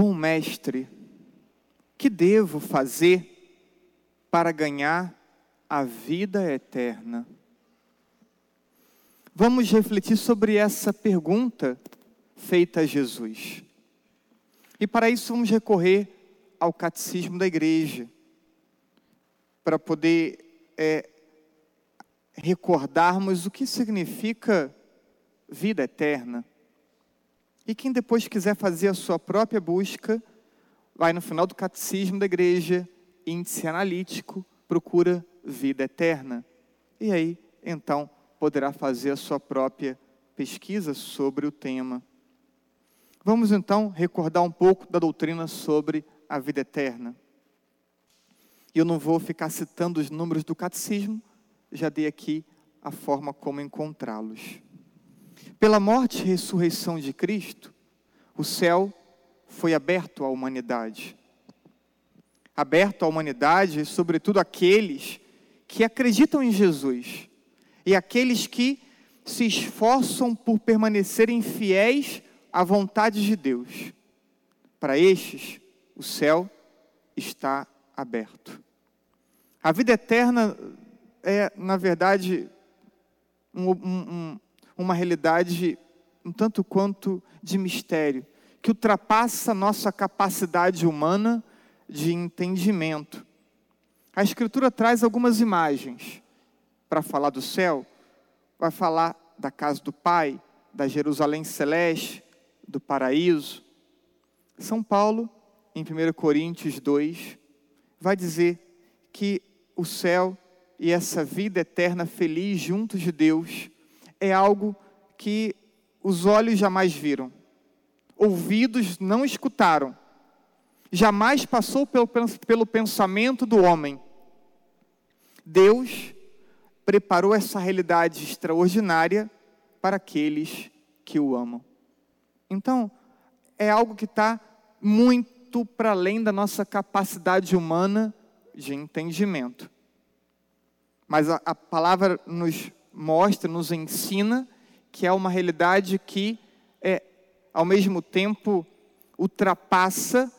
Bom mestre, que devo fazer para ganhar a vida eterna? Vamos refletir sobre essa pergunta feita a Jesus. E para isso vamos recorrer ao catecismo da igreja, para poder é, recordarmos o que significa vida eterna. E quem depois quiser fazer a sua própria busca, vai no final do catecismo da igreja, índice analítico, procura vida eterna. E aí, então, poderá fazer a sua própria pesquisa sobre o tema. Vamos então recordar um pouco da doutrina sobre a vida eterna. Eu não vou ficar citando os números do catecismo, já dei aqui a forma como encontrá-los. Pela morte e ressurreição de Cristo, o céu foi aberto à humanidade. Aberto à humanidade, sobretudo aqueles que acreditam em Jesus e aqueles que se esforçam por permanecerem fiéis à vontade de Deus. Para estes, o céu está aberto. A vida eterna é, na verdade, um, um, uma realidade um tanto quanto de mistério, que ultrapassa nossa capacidade humana de entendimento. A Escritura traz algumas imagens para falar do céu, vai falar da casa do Pai, da Jerusalém celeste, do paraíso. São Paulo, em 1 Coríntios 2, vai dizer que o céu e essa vida eterna feliz junto de Deus é algo que os olhos jamais viram, ouvidos não escutaram, jamais passou pelo, pelo pensamento do homem. Deus preparou essa realidade extraordinária para aqueles que o amam. Então, é algo que está muito para além da nossa capacidade humana de entendimento. Mas a, a palavra nos mostra, nos ensina que é uma realidade que, é, ao mesmo tempo, ultrapassa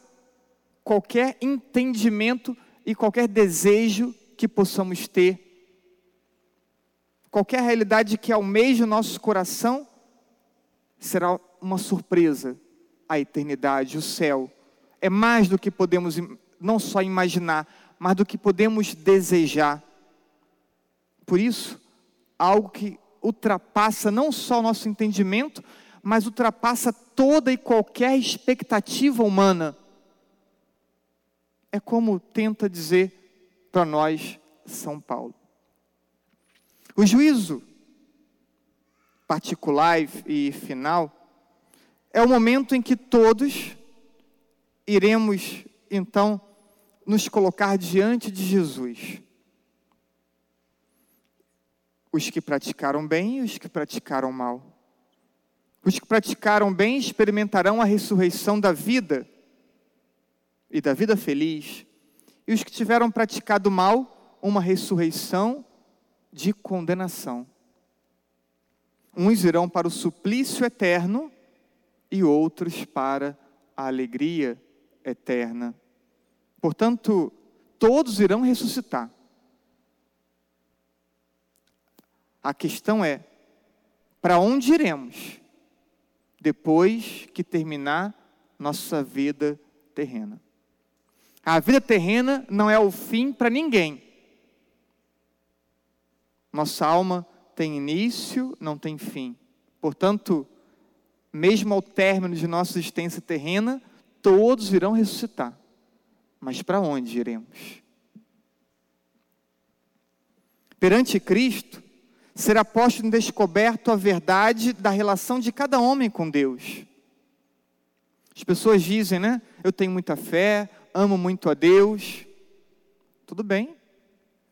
qualquer entendimento e qualquer desejo que possamos ter. Qualquer realidade que almeje o nosso coração será uma surpresa. A eternidade, o céu, é mais do que podemos não só imaginar, mas do que podemos desejar. Por isso, algo que ultrapassa não só o nosso entendimento, mas ultrapassa toda e qualquer expectativa humana. É como tenta dizer para nós São Paulo. O juízo particular e final é o momento em que todos iremos então nos colocar diante de Jesus. Os que praticaram bem e os que praticaram mal. Os que praticaram bem experimentarão a ressurreição da vida e da vida feliz, e os que tiveram praticado mal, uma ressurreição de condenação. Uns irão para o suplício eterno e outros para a alegria eterna. Portanto, todos irão ressuscitar. A questão é: para onde iremos depois que terminar nossa vida terrena? A vida terrena não é o fim para ninguém. Nossa alma tem início, não tem fim. Portanto, mesmo ao término de nossa existência terrena, todos irão ressuscitar. Mas para onde iremos? Perante Cristo, será posto em descoberto a verdade da relação de cada homem com Deus. As pessoas dizem, né? Eu tenho muita fé, amo muito a Deus. Tudo bem.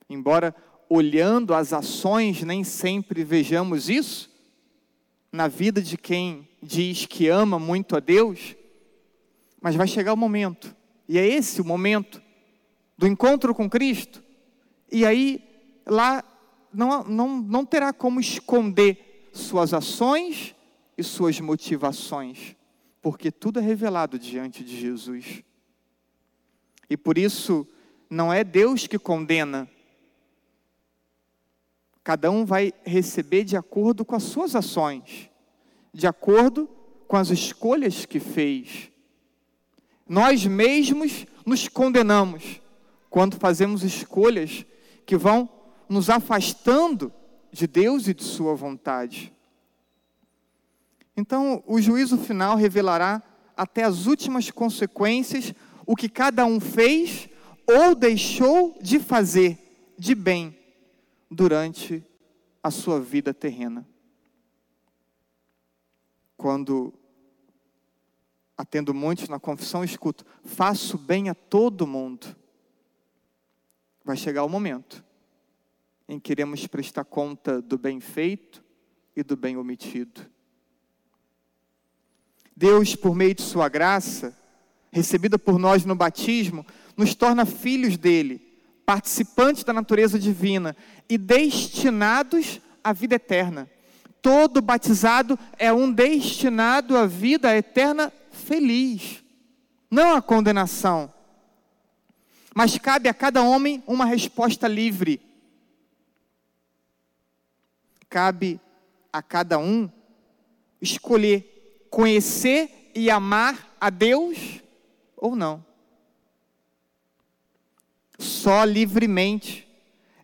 Embora olhando as ações nem sempre vejamos isso na vida de quem diz que ama muito a Deus, mas vai chegar o momento e é esse o momento do encontro com Cristo. E aí, lá, não, não, não terá como esconder suas ações e suas motivações, porque tudo é revelado diante de Jesus. E por isso, não é Deus que condena. Cada um vai receber de acordo com as suas ações, de acordo com as escolhas que fez. Nós mesmos nos condenamos quando fazemos escolhas que vão nos afastando de Deus e de Sua vontade. Então, o juízo final revelará até as últimas consequências o que cada um fez ou deixou de fazer de bem durante a sua vida terrena. Quando atendo muitos na confissão, escuto: faço bem a todo mundo. Vai chegar o momento em que iremos prestar conta do bem feito e do bem omitido. Deus, por meio de Sua graça, recebida por nós no batismo, nos torna filhos dele, participantes da natureza divina e destinados à vida eterna. Todo batizado é um destinado à vida eterna feliz, não à condenação. Mas cabe a cada homem uma resposta livre. Cabe a cada um escolher conhecer e amar a Deus ou não. Só livremente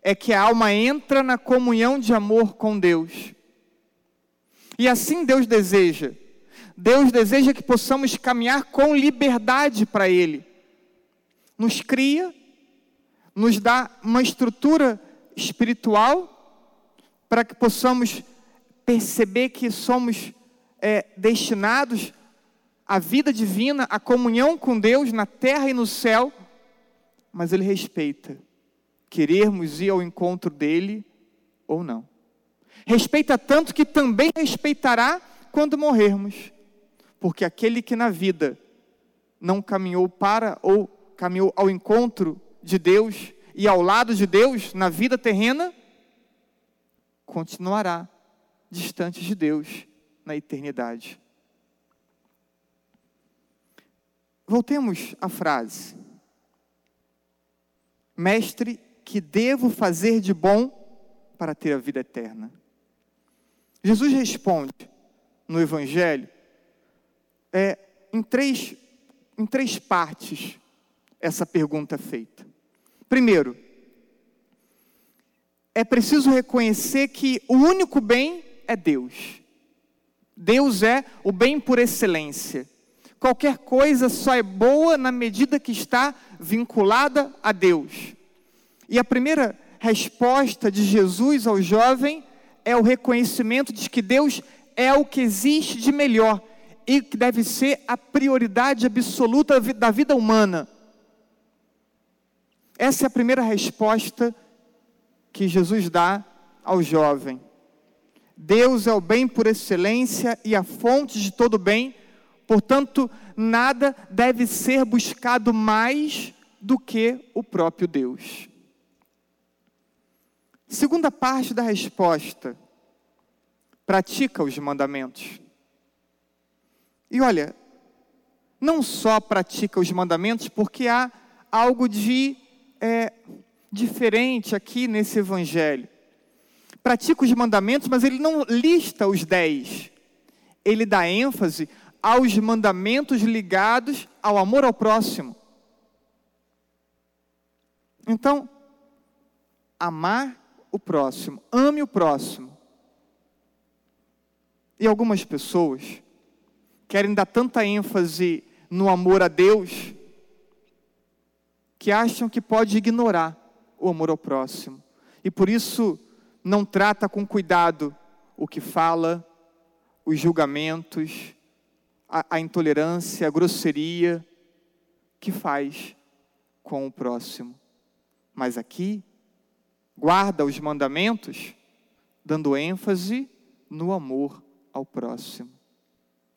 é que a alma entra na comunhão de amor com Deus. E assim Deus deseja. Deus deseja que possamos caminhar com liberdade para Ele. Nos cria, nos dá uma estrutura espiritual para que possamos perceber que somos é, destinados a vida divina, a comunhão com Deus na terra e no céu, mas Ele respeita querermos ir ao encontro dele ou não. Respeita tanto que também respeitará quando morrermos, porque aquele que na vida não caminhou para ou caminhou ao encontro de Deus e ao lado de Deus na vida terrena, continuará distante de Deus na eternidade. Voltemos à frase. Mestre, que devo fazer de bom para ter a vida eterna? Jesus responde no Evangelho é, em, três, em três partes essa pergunta feita. Primeiro, é preciso reconhecer que o único bem é Deus. Deus é o bem por excelência. Qualquer coisa só é boa na medida que está vinculada a Deus. E a primeira resposta de Jesus ao jovem é o reconhecimento de que Deus é o que existe de melhor e que deve ser a prioridade absoluta da vida humana. Essa é a primeira resposta que Jesus dá ao jovem. Deus é o bem por excelência e a fonte de todo bem Portanto, nada deve ser buscado mais do que o próprio Deus. Segunda parte da resposta: pratica os mandamentos. E olha, não só pratica os mandamentos, porque há algo de é, diferente aqui nesse evangelho. Pratica os mandamentos, mas ele não lista os dez. Ele dá ênfase aos mandamentos ligados ao amor ao próximo. Então, amar o próximo, ame o próximo. E algumas pessoas querem dar tanta ênfase no amor a Deus que acham que pode ignorar o amor ao próximo. E por isso não trata com cuidado o que fala, os julgamentos, a, a intolerância, a grosseria que faz com o próximo. Mas aqui, guarda os mandamentos, dando ênfase no amor ao próximo,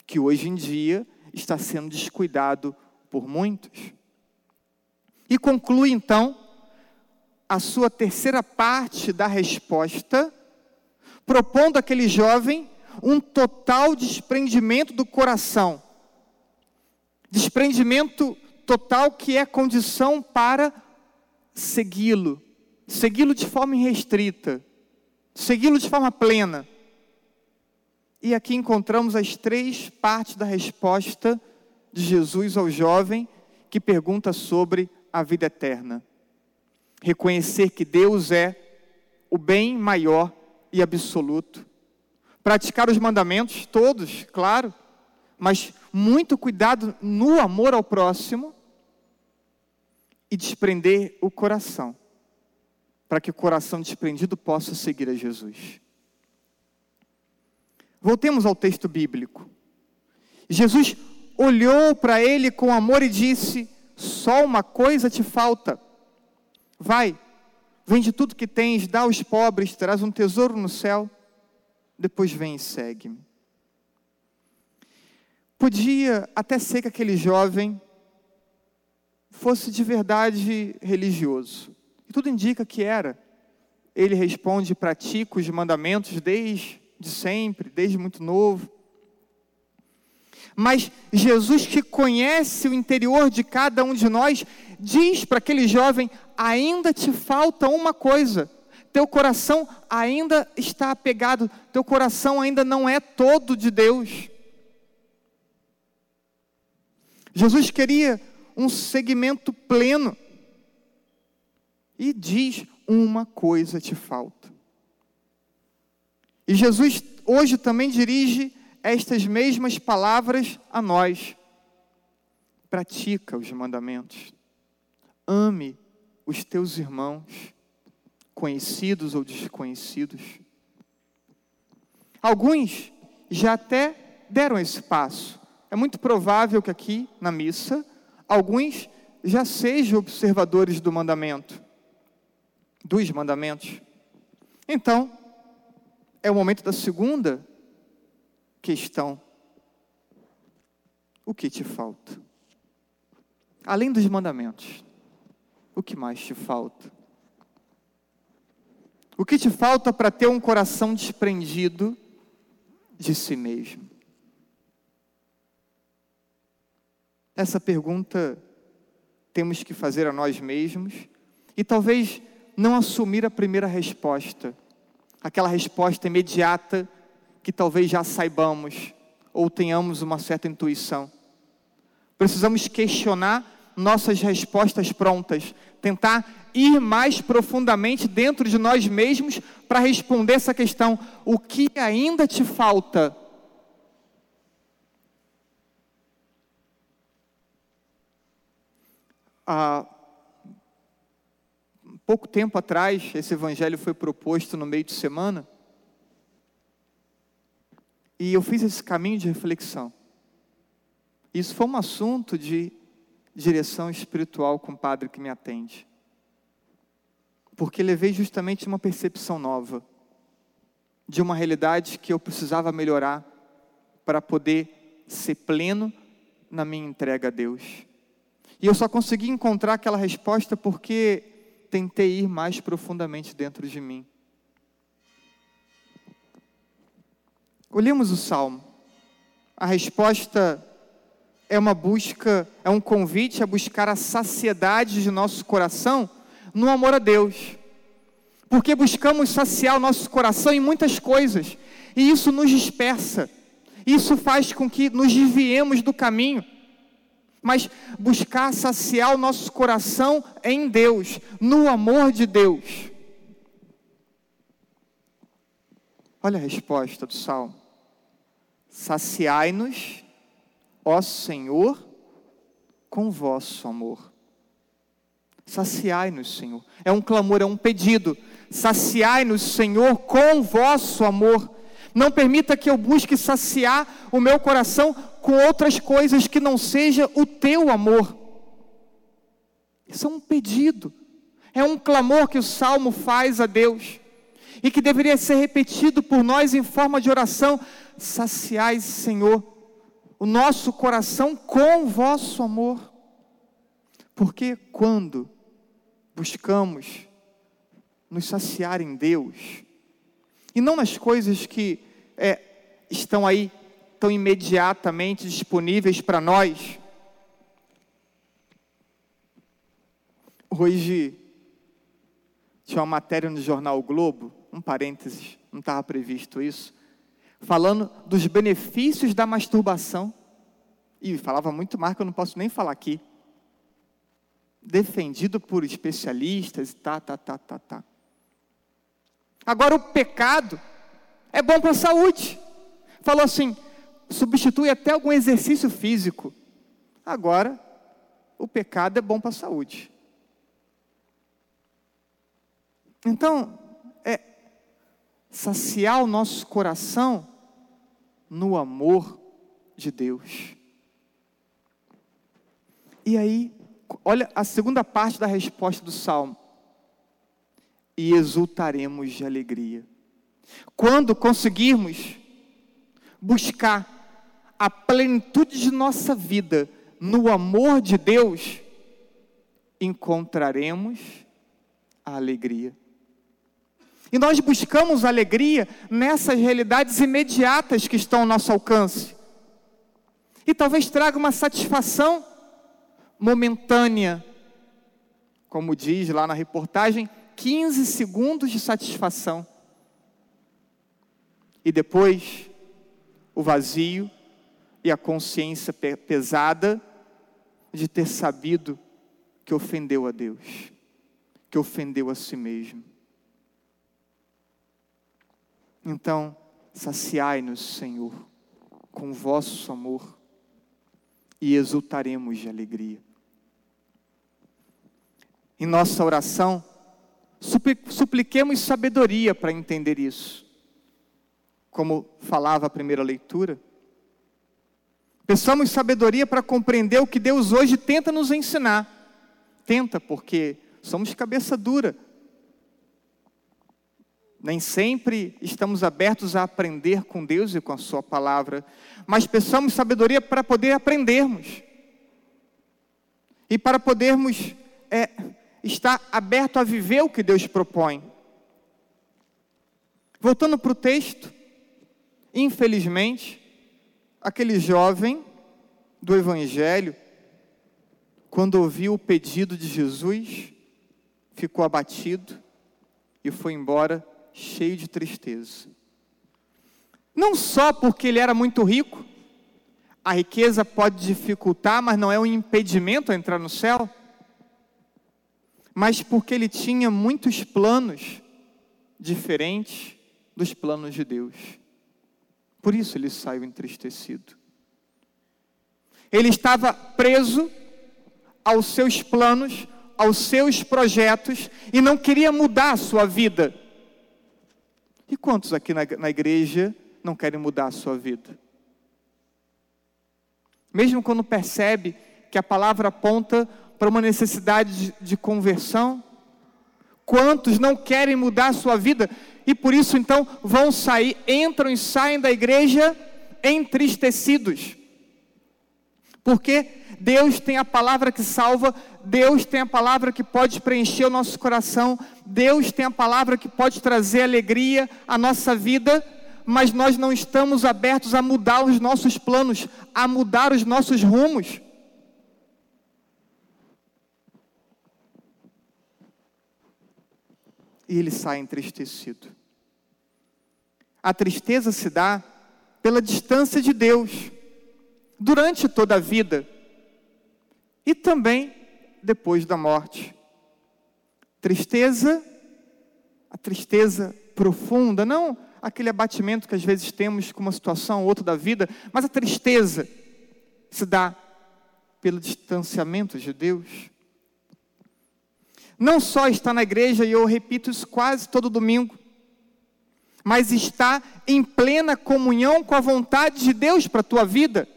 que hoje em dia está sendo descuidado por muitos. E conclui então a sua terceira parte da resposta, propondo àquele jovem um total desprendimento do coração Desprendimento total que é condição para segui-lo, segui-lo de forma irrestrita, segui-lo de forma plena. E aqui encontramos as três partes da resposta de Jesus ao jovem que pergunta sobre a vida eterna. Reconhecer que Deus é o bem maior e absoluto. Praticar os mandamentos, todos, claro, mas muito cuidado no amor ao próximo e desprender o coração, para que o coração desprendido possa seguir a Jesus. Voltemos ao texto bíblico. Jesus olhou para ele com amor e disse: Só uma coisa te falta. Vai, vende tudo que tens, dá aos pobres, terás um tesouro no céu. Depois vem e segue-me. Podia até ser que aquele jovem fosse de verdade religioso. E tudo indica que era. Ele responde: pratica os mandamentos desde sempre, desde muito novo. Mas Jesus, que conhece o interior de cada um de nós, diz para aquele jovem: ainda te falta uma coisa. Teu coração ainda está apegado, teu coração ainda não é todo de Deus. Jesus queria um segmento pleno e diz: uma coisa te falta. E Jesus hoje também dirige estas mesmas palavras a nós. Pratica os mandamentos. Ame os teus irmãos, conhecidos ou desconhecidos. Alguns já até deram esse passo. É muito provável que aqui na missa alguns já sejam observadores do mandamento, dos mandamentos. Então, é o momento da segunda questão: o que te falta? Além dos mandamentos, o que mais te falta? O que te falta para ter um coração desprendido de si mesmo? Essa pergunta temos que fazer a nós mesmos e talvez não assumir a primeira resposta, aquela resposta imediata que talvez já saibamos ou tenhamos uma certa intuição. Precisamos questionar nossas respostas prontas, tentar ir mais profundamente dentro de nós mesmos para responder essa questão: o que ainda te falta? Há pouco tempo atrás, esse evangelho foi proposto no meio de semana. E eu fiz esse caminho de reflexão. Isso foi um assunto de direção espiritual com o padre que me atende. Porque levei justamente uma percepção nova de uma realidade que eu precisava melhorar para poder ser pleno na minha entrega a Deus. E eu só consegui encontrar aquela resposta porque tentei ir mais profundamente dentro de mim. Olhemos o salmo. A resposta é uma busca, é um convite a buscar a saciedade de nosso coração no amor a Deus. Porque buscamos saciar o nosso coração em muitas coisas, e isso nos dispersa. Isso faz com que nos desviemos do caminho. Mas buscar saciar o nosso coração em Deus, no amor de Deus. Olha a resposta do salmo. Saciai-nos, ó Senhor, com vosso amor. Saciai-nos, Senhor. É um clamor, é um pedido. Saciai-nos, Senhor, com vosso amor. Não permita que eu busque saciar o meu coração com outras coisas que não seja o teu amor. Isso é um pedido. É um clamor que o salmo faz a Deus e que deveria ser repetido por nós em forma de oração: saciais Senhor, o nosso coração com o vosso amor. Porque quando buscamos nos saciar em Deus, e não nas coisas que é, estão aí tão imediatamente disponíveis para nós, hoje tinha uma matéria no jornal o Globo um parênteses, não estava previsto isso, falando dos benefícios da masturbação. E falava muito mais que eu não posso nem falar aqui. Defendido por especialistas e tá, tá, tá, tá, tá. Agora o pecado é bom para a saúde. Falou assim, substitui até algum exercício físico. Agora, o pecado é bom para a saúde. Então, saciar o nosso coração no amor de Deus. E aí, olha a segunda parte da resposta do salmo. E exultaremos de alegria. Quando conseguirmos buscar a plenitude de nossa vida no amor de Deus, encontraremos a alegria. E nós buscamos alegria nessas realidades imediatas que estão ao nosso alcance. E talvez traga uma satisfação momentânea. Como diz lá na reportagem, 15 segundos de satisfação. E depois, o vazio e a consciência pesada de ter sabido que ofendeu a Deus, que ofendeu a si mesmo. Então, saciai-nos, Senhor, com vosso amor e exultaremos de alegria. Em nossa oração, supliquemos sabedoria para entender isso. Como falava a primeira leitura, Peçamos sabedoria para compreender o que Deus hoje tenta nos ensinar. Tenta, porque somos cabeça dura. Nem sempre estamos abertos a aprender com Deus e com a Sua palavra, mas peçamos sabedoria para poder aprendermos e para podermos é, estar aberto a viver o que Deus propõe. Voltando para o texto, infelizmente, aquele jovem do Evangelho, quando ouviu o pedido de Jesus, ficou abatido e foi embora cheio de tristeza. Não só porque ele era muito rico, a riqueza pode dificultar, mas não é um impedimento a entrar no céu, mas porque ele tinha muitos planos diferentes dos planos de Deus. Por isso ele saiu entristecido. Ele estava preso aos seus planos, aos seus projetos e não queria mudar a sua vida. E quantos aqui na, na igreja não querem mudar a sua vida? Mesmo quando percebe que a palavra aponta para uma necessidade de, de conversão, quantos não querem mudar a sua vida e por isso então vão sair, entram e saem da igreja entristecidos? Porque Deus tem a palavra que salva, Deus tem a palavra que pode preencher o nosso coração, Deus tem a palavra que pode trazer alegria à nossa vida, mas nós não estamos abertos a mudar os nossos planos, a mudar os nossos rumos. E ele sai entristecido. A tristeza se dá pela distância de Deus durante toda a vida e também depois da morte. Tristeza, a tristeza profunda, não aquele abatimento que às vezes temos com uma situação ou outra da vida, mas a tristeza se dá pelo distanciamento de Deus. Não só está na igreja, e eu repito isso quase todo domingo, mas está em plena comunhão com a vontade de Deus para a tua vida.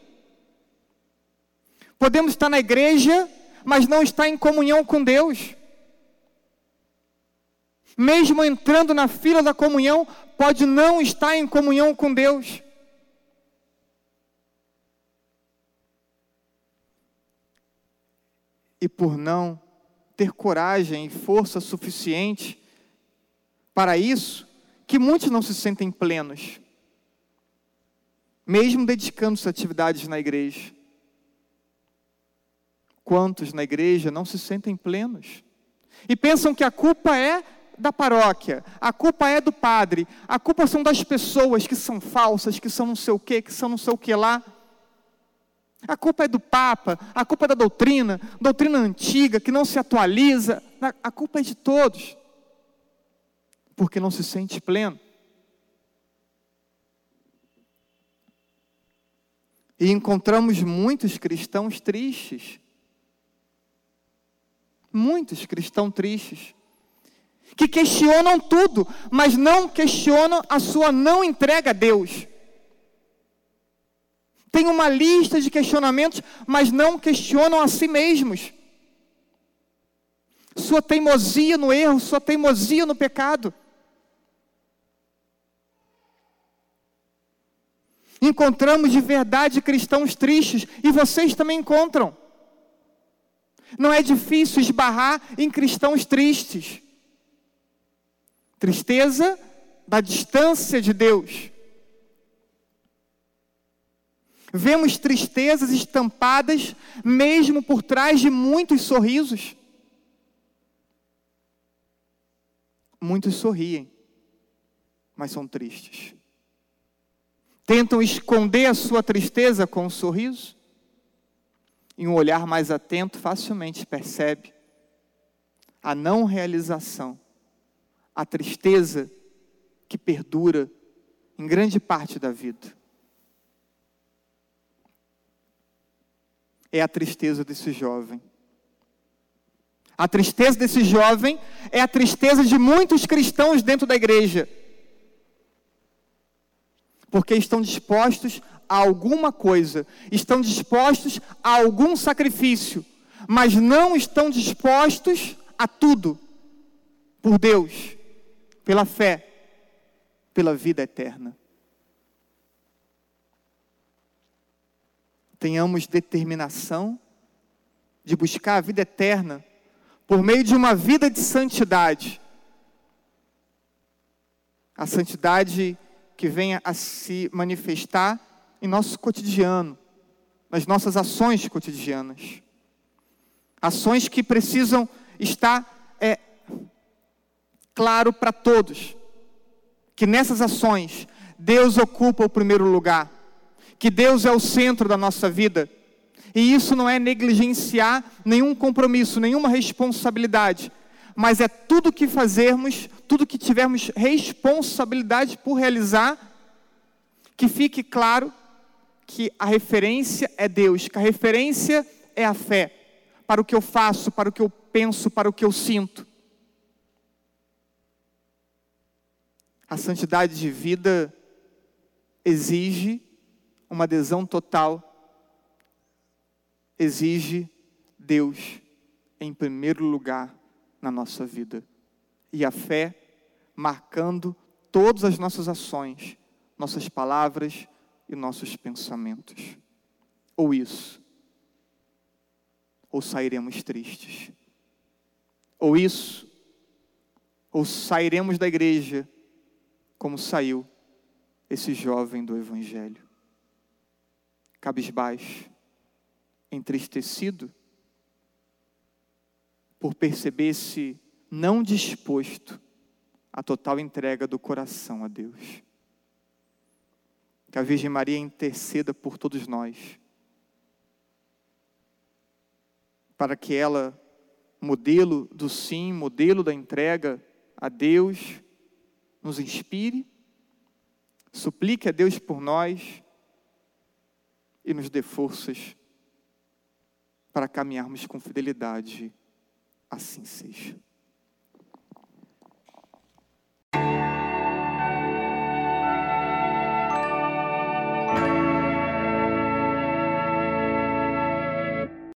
Podemos estar na igreja, mas não estar em comunhão com Deus. Mesmo entrando na fila da comunhão, pode não estar em comunhão com Deus. E por não ter coragem e força suficiente para isso, que muitos não se sentem plenos, mesmo dedicando-se a atividades na igreja. Quantos na igreja não se sentem plenos? E pensam que a culpa é da paróquia, a culpa é do padre, a culpa são das pessoas que são falsas, que são não sei o quê, que são não sei o que lá. A culpa é do Papa, a culpa é da doutrina, doutrina antiga que não se atualiza, a culpa é de todos, porque não se sente pleno. E encontramos muitos cristãos tristes. Muitos cristãos tristes. Que questionam tudo, mas não questionam a sua não entrega a Deus. Tem uma lista de questionamentos, mas não questionam a si mesmos. Sua teimosia no erro, sua teimosia no pecado. Encontramos de verdade cristãos tristes e vocês também encontram. Não é difícil esbarrar em cristãos tristes. Tristeza da distância de Deus. Vemos tristezas estampadas mesmo por trás de muitos sorrisos. Muitos sorriem, mas são tristes tentam esconder a sua tristeza com um sorriso. E um olhar mais atento facilmente percebe a não realização, a tristeza que perdura em grande parte da vida. É a tristeza desse jovem. A tristeza desse jovem é a tristeza de muitos cristãos dentro da igreja porque estão dispostos a alguma coisa, estão dispostos a algum sacrifício, mas não estão dispostos a tudo por Deus, pela fé, pela vida eterna. Tenhamos determinação de buscar a vida eterna por meio de uma vida de santidade. A santidade que venha a se manifestar em nosso cotidiano, nas nossas ações cotidianas. Ações que precisam estar é, claro para todos, que nessas ações Deus ocupa o primeiro lugar, que Deus é o centro da nossa vida. E isso não é negligenciar nenhum compromisso, nenhuma responsabilidade, mas é tudo que fazermos tudo que tivermos responsabilidade por realizar, que fique claro que a referência é Deus, que a referência é a fé, para o que eu faço, para o que eu penso, para o que eu sinto. A santidade de vida exige uma adesão total, exige Deus em primeiro lugar na nossa vida. E a fé marcando todas as nossas ações, nossas palavras e nossos pensamentos. Ou isso, ou sairemos tristes. Ou isso, ou sairemos da igreja como saiu esse jovem do Evangelho. Cabisbaixo, entristecido, por perceber-se não disposto a total entrega do coração a Deus. Que a Virgem Maria interceda por todos nós, para que ela, modelo do sim, modelo da entrega a Deus, nos inspire, suplique a Deus por nós e nos dê forças para caminharmos com fidelidade. Assim seja.